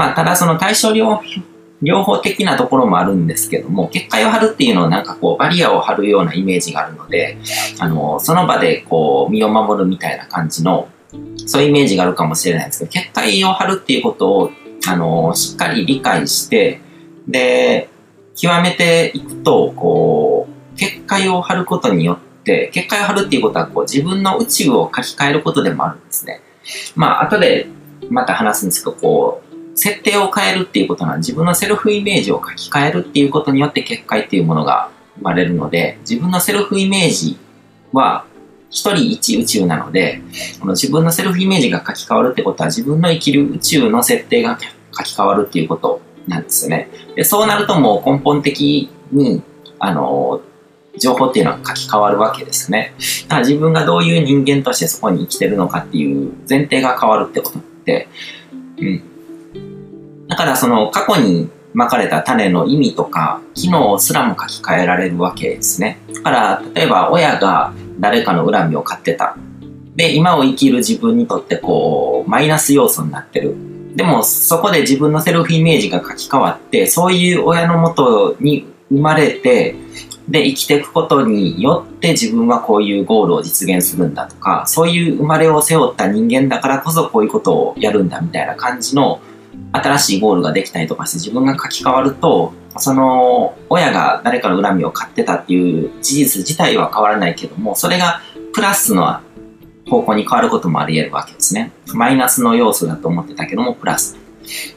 まあ、ただその対症療療法的なところもあるんですけども、結界を張るっていうのはなんかこうバリアを張るようなイメージがあるので、あの、その場でこう身を守るみたいな感じの、そういうイメージがあるかもしれないんですけど、結界を張るっていうことを、あの、しっかり理解して、で、極めていくと、こう、結界を張ることによって、結界を張るっていうことはこう自分の宇宙を書き換えることでもあるんですね。まあ、後でまた話すんですけど、こう、設定を変えるっていうことは自分のセルフイメージを書き換えるっていうことによって結界っていうものが生まれるので、自分のセルフイメージは一人一宇宙なので、この自分のセルフイメージが書き換わるってことは自分の生きる宇宙の設定が書き換わるっていうことなんですよね。でそうなるともう根本的に、あの、情報っていうのは書き換わるわけですね。だから自分がどういう人間としてそこに生きてるのかっていう前提が変わるってことって、うん、からその過去に巻かれた種の意味とか機能すらも書き換えられるわけですね。だから例えば親が誰かの恨みを買ってた。で、今を生きる自分にとってこうマイナス要素になってる。でもそこで自分のセルフイメージが書き換わって、そういう親のもとに生まれて、で、生きていくことによって自分はこういうゴールを実現するんだとか、そういう生まれを背負った人間だからこそこういうことをやるんだみたいな感じの新しいゴールができたりとかして自分が書き換わると、その親が誰かの恨みを買ってたっていう事実自体は変わらないけども、それがプラスの方向に変わることもあり得るわけですね。マイナスの要素だと思ってたけども、プラス。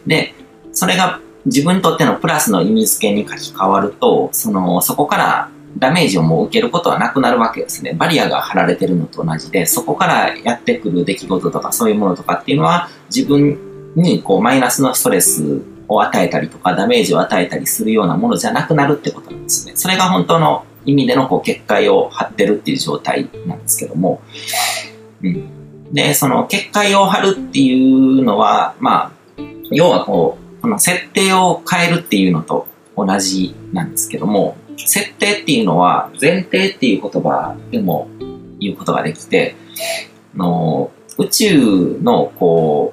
で、それが自分にとってのプラスの意味付けに書き換わると、その、そこからダメージをもう受けることはなくなるわけですね。バリアが張られてるのと同じで、そこからやってくる出来事とかそういうものとかっていうのは自分にこうマイナスのストレスを与えたりとかダメージを与えたりするようなものじゃなくなるってことなんですね。それが本当の意味でのこう結界を張ってるっていう状態なんですけども。うん、で、その結界を張るっていうのは、まあ、要はこう、この設定を変えるっていうのと同じなんですけども、設定っていうのは前提っていう言葉でも言うことができて、の宇宙のこう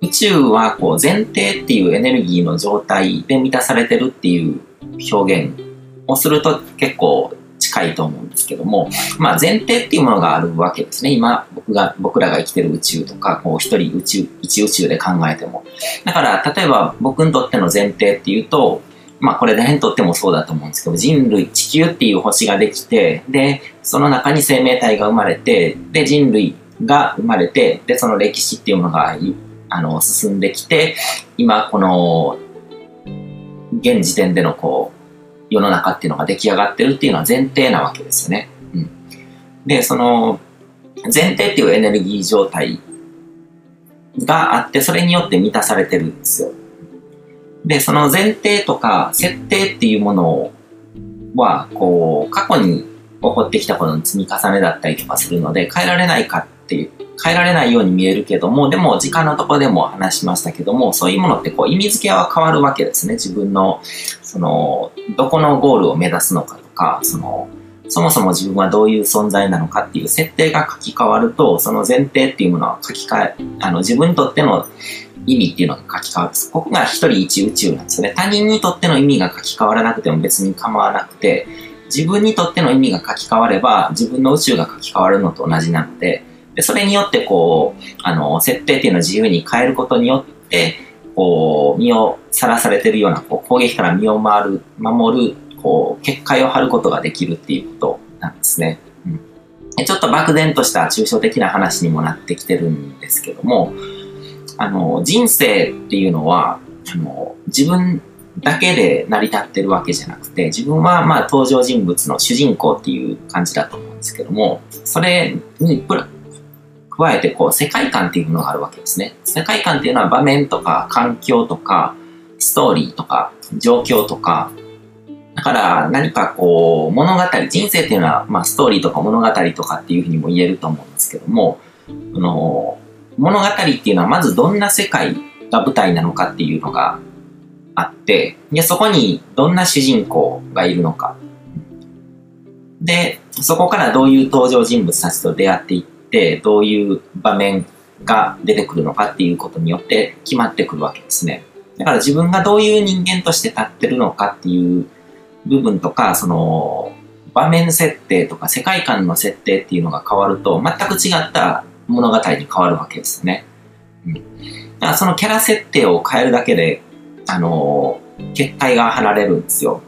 宇宙はこう前提っていうエネルギーの状態で満たされてるっていう表現をすると結構近いと思うんですけども、まあ前提っていうものがあるわけですね。今僕が、僕らが生きてる宇宙とか、こう一人宇宙、一宇宙で考えても。だから例えば僕にとっての前提っていうと、まあこれ誰にとってもそうだと思うんですけど、人類、地球っていう星ができて、で、その中に生命体が生まれて、で、人類が生まれて、で、その歴史っていうものが、あの、進んできて、今、この、現時点でのこう、世の中っていうのが出来上がってるっていうのは前提なわけですよね。うん。で、その、前提っていうエネルギー状態があって、それによって満たされてるんですよ。で、その前提とか設定っていうものは、こう、過去に起こってきたことの積み重ねだったりとかするので、変えられないかっていう、変えられないように見えるけども、でも時間のところでも話しましたけども、そういうものってこう意味付けは変わるわけですね。自分の、その、どこのゴールを目指すのかとか、その、そもそも自分はどういう存在なのかっていう設定が書き換わると、その前提っていうものは書き換え、あの、自分にとっての意味っていうのが書き換わる。ここが一人一宇宙なんですよね。他人にとっての意味が書き換わらなくても別に構わなくて、自分にとっての意味が書き換われば、自分の宇宙が書き換わるのと同じなので、でそれによってこう、あの、設定っていうのを自由に変えることによって、こう、身をさらされてるような、こう、攻撃から身を回る、守る、こう、結界を張ることができるっていうことなんですね。うん、ちょっと漠然とした抽象的な話にもなってきてるんですけども、あの、人生っていうのは、あの、自分だけで成り立ってるわけじゃなくて、自分はまあ登場人物の主人公っていう感じだと思うんですけども、それにプラ加えてこう世界観っていうものがあるわけですね。世界観っていうのは場面とか環境とかストーリーとか状況とかだから何かこう物語、人生っていうのはまあストーリーとか物語とかっていうふうにも言えると思うんですけども、あの物語っていうのはまずどんな世界が舞台なのかっていうのがあって、でそこにどんな主人公がいるのか。で、そこからどういう登場人物たちと出会っていってって、どういう場面が出てくるのかっていうことによって決まってくるわけですね。だから自分がどういう人間として立ってるのかっていう部分とか、その、場面設定とか世界観の設定っていうのが変わると、全く違った物語に変わるわけですね。うん。だからそのキャラ設定を変えるだけで、あの、結界が張られるんですよ。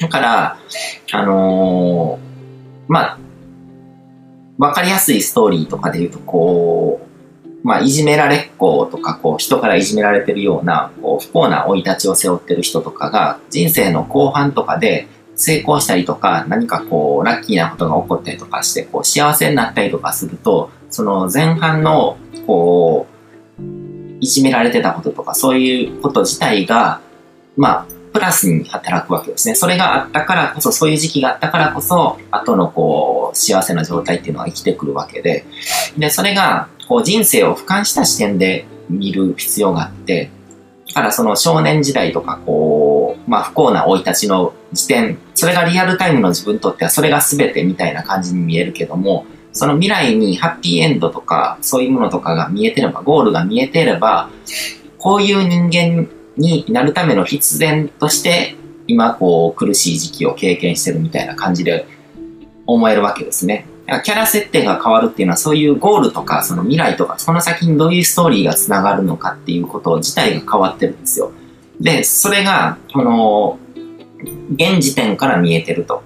だから、あのー、まあ、わかりやすいストーリーとかで言うと、こう、まあ、いじめられっ子とか、こう、人からいじめられてるような、こう、不幸な生い立ちを背負ってる人とかが、人生の後半とかで成功したりとか、何かこう、ラッキーなことが起こったりとかして、こう、幸せになったりとかすると、その前半の、こう、いじめられてたこととか、そういうこと自体が、まあ、プラスに働くわけですね。それがあったからこそ、そういう時期があったからこそ、後のこう、幸せな状態っていうのは生きてくるわけで、で、それが、こう、人生を俯瞰した視点で見る必要があって、だからその少年時代とか、こう、まあ不幸な生い立ちの時点、それがリアルタイムの自分にとってはそれが全てみたいな感じに見えるけども、その未来にハッピーエンドとか、そういうものとかが見えてれば、ゴールが見えてれば、こういう人間になるための必然として、今こう苦しい時期を経験してるみたいな感じで思えるわけですね。キャラ設定が変わるっていうのはそういうゴールとかその未来とかその先にどういうストーリーが繋がるのかっていうこと自体が変わってるんですよ。で、それが、この、現時点から見えてると。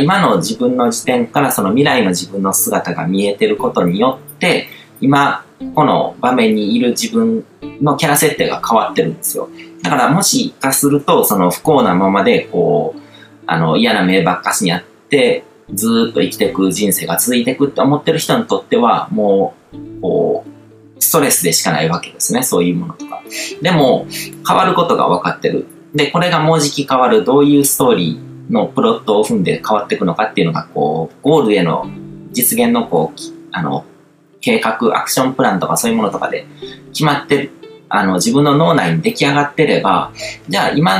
今の自分の時点からその未来の自分の姿が見えてることによって、今、この場面にいる自分のキャラ設定が変わってるんですよ。だからもしかすると、その不幸なままで、こう、あの、嫌な目ばっかしにあって、ずっと生きていく人生が続いていくって思ってる人にとっては、もう、こう、ストレスでしかないわけですね。そういうものとか。でも、変わることが分かってる。で、これがもうじき変わる、どういうストーリーのプロットを踏んで変わっていくのかっていうのが、こう、ゴールへの実現の、こう、あの、計画、アクションプランとかそういうものとかで決まってる、あの、自分の脳内に出来上がってれば、じゃあ今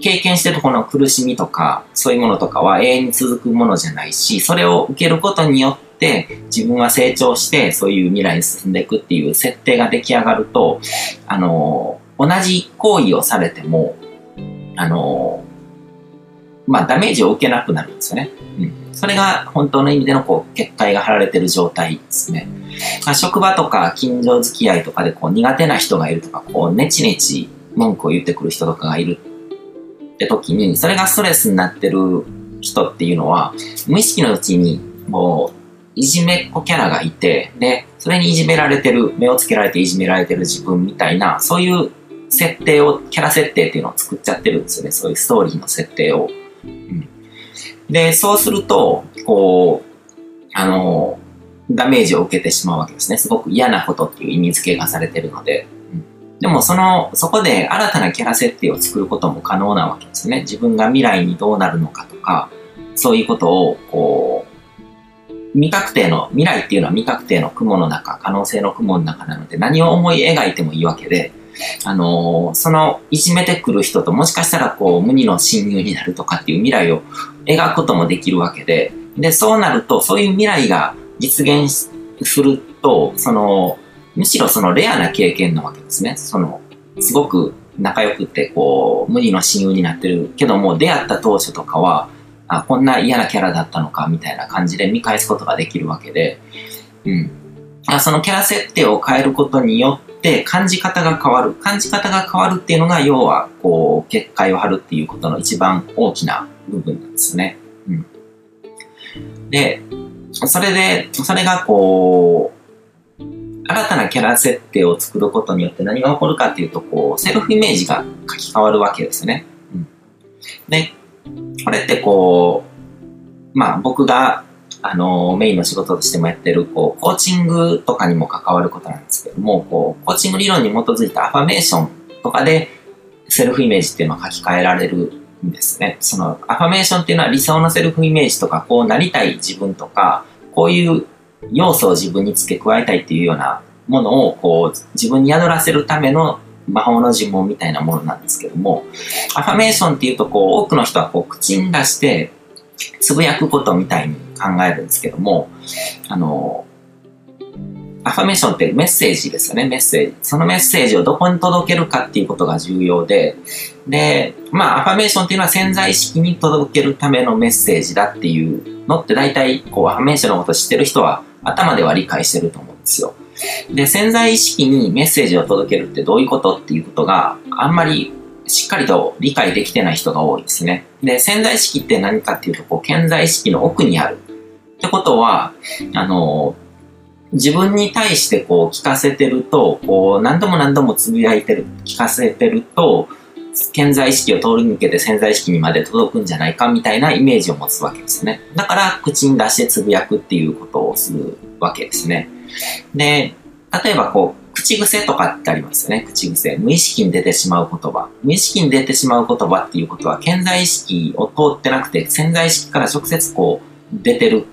経験してるこの苦しみとか、そういうものとかは永遠に続くものじゃないし、それを受けることによって自分は成長してそういう未来に進んでいくっていう設定が出来上がると、あの、同じ行為をされても、あの、まあダメージを受けなくなるんですよね。うん。それが本当の意味でのこう結界が張られてる状態ですね。まあ職場とか近所付き合いとかでこう苦手な人がいるとか、こうネチネチ文句を言ってくる人とかがいるって時に、それがストレスになってる人っていうのは、無意識のうちに、もう、いじめっ子キャラがいて、で、それにいじめられてる、目をつけられていじめられてる自分みたいな、そういう設定を、キャラ設定っていうのを作っちゃってるんですよね。そういうストーリーの設定を。うん、で、そうすると、こう、あの、ダメージを受けてしまうわけですね。すごく嫌なことっていう意味付けがされてるので。でもその、そこで新たなキャラ設定を作ることも可能なわけですね。自分が未来にどうなるのかとか、そういうことを、こう、未確定の、未来っていうのは未確定の雲の中、可能性の雲の中なので、何を思い描いてもいいわけで、あのー、その、いじめてくる人ともしかしたらこう、無二の親友になるとかっていう未来を描くこともできるわけで、で、そうなると、そういう未来が実現すると、その、むしろそのレアな経験なわけですね。その、すごく仲良くて、こう、無理の親友になってるけども、出会った当初とかは、あ、こんな嫌なキャラだったのか、みたいな感じで見返すことができるわけで、うん。あそのキャラ設定を変えることによって、感じ方が変わる。感じ方が変わるっていうのが、要は、こう、結界を張るっていうことの一番大きな部分なんですね。うん。で、それで、それがこう、新たなキャラ設定を作ることによって何が起こるかっていうと、こう、セルフイメージが書き換わるわけですね。うん、で、これってこう、まあ僕が、あの、メインの仕事としてもやってる、こう、コーチングとかにも関わることなんですけども、こう、コーチング理論に基づいたアファメーションとかで、セルフイメージっていうのは書き換えられるんですね。その、アファメーションっていうのは理想のセルフイメージとか、こうなりたい自分とか、こういう要素を自分に付け加えたいっていうようなものをこう自分に宿らせるための魔法の呪文みたいなものなんですけども、アファメーションっていうとこう多くの人はこう口に出してつぶやくことみたいに考えるんですけども、あの、アファメーションってメッセージですよね、メッセージ。そのメッセージをどこに届けるかっていうことが重要で、で、まあ、アファメーションっていうのは潜在意識に届けるためのメッセージだっていうのって大体、こう、アファメーションのこと知ってる人は頭では理解してると思うんですよ。で、潜在意識にメッセージを届けるってどういうことっていうことがあんまりしっかりと理解できてない人が多いですね。で、潜在意識って何かっていうと、こう、潜在意識の奥にある。ってことは、あの、自分に対してこう聞かせてると、こう何度も何度もつぶやいてる、聞かせてると、潜在意識を通り抜けて潜在意識にまで届くんじゃないかみたいなイメージを持つわけですね。だから口に出してつぶやくっていうことをするわけですね。で、例えばこう、口癖とかってありますよね。口癖。無意識に出てしまう言葉。無意識に出てしまう言葉っていうことは、潜在意識を通ってなくて、潜在意識から直接こう、出てる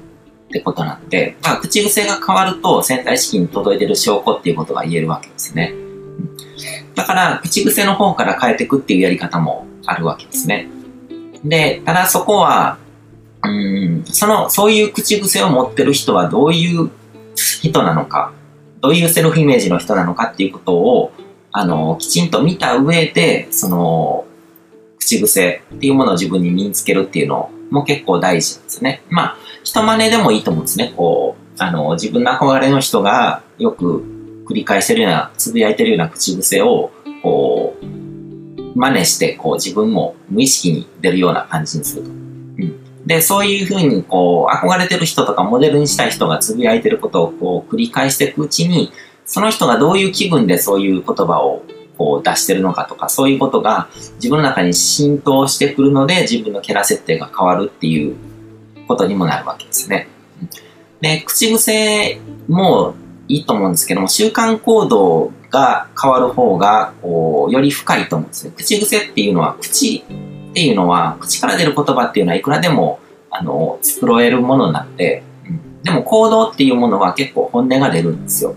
ってことなんで、まあ、口癖が変わると潜在意識に届いてる証拠っていうことが言えるわけですね。だから、口癖の方から変えていくっていうやり方もあるわけですね。で、ただそこは、うん、その、そういう口癖を持ってる人はどういう人なのか、どういうセルフイメージの人なのかっていうことを、あの、きちんと見た上で、その、口癖っていうものを自分に身につけるっていうのも結構大事ですね。まあ、人真似でもいいと思うんですね。こう、あの、自分の憧れの人がよく繰り返してるような、つぶやいてるような口癖を、こう、真似して、こう、自分も無意識に出るような感じにすると。で、そういうふうに、こう、憧れてる人とかモデルにしたい人がつぶやいてることを、こう、繰り返していくうちに、その人がどういう気分でそういう言葉をこう出してるのかとか、そういうことが自分の中に浸透してくるので、自分のキャラ設定が変わるっていうことにもなるわけですね。で、口癖もいいと思うんですけども、習慣行動が変わる方が、こう、より深いと思うんですね。口癖っていうのは、口っていうのは、口から出る言葉っていうのはいくらでも、あの、作れるものなんで、でも行動っていうものは結構本音が出るんですよ。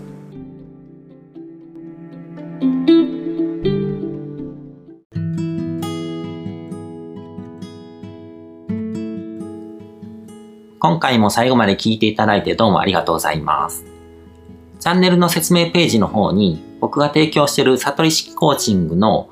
今回も最後まで聞いていただいてどうもありがとうございます。チャンネルの説明ページの方に僕が提供している悟り式コーチングの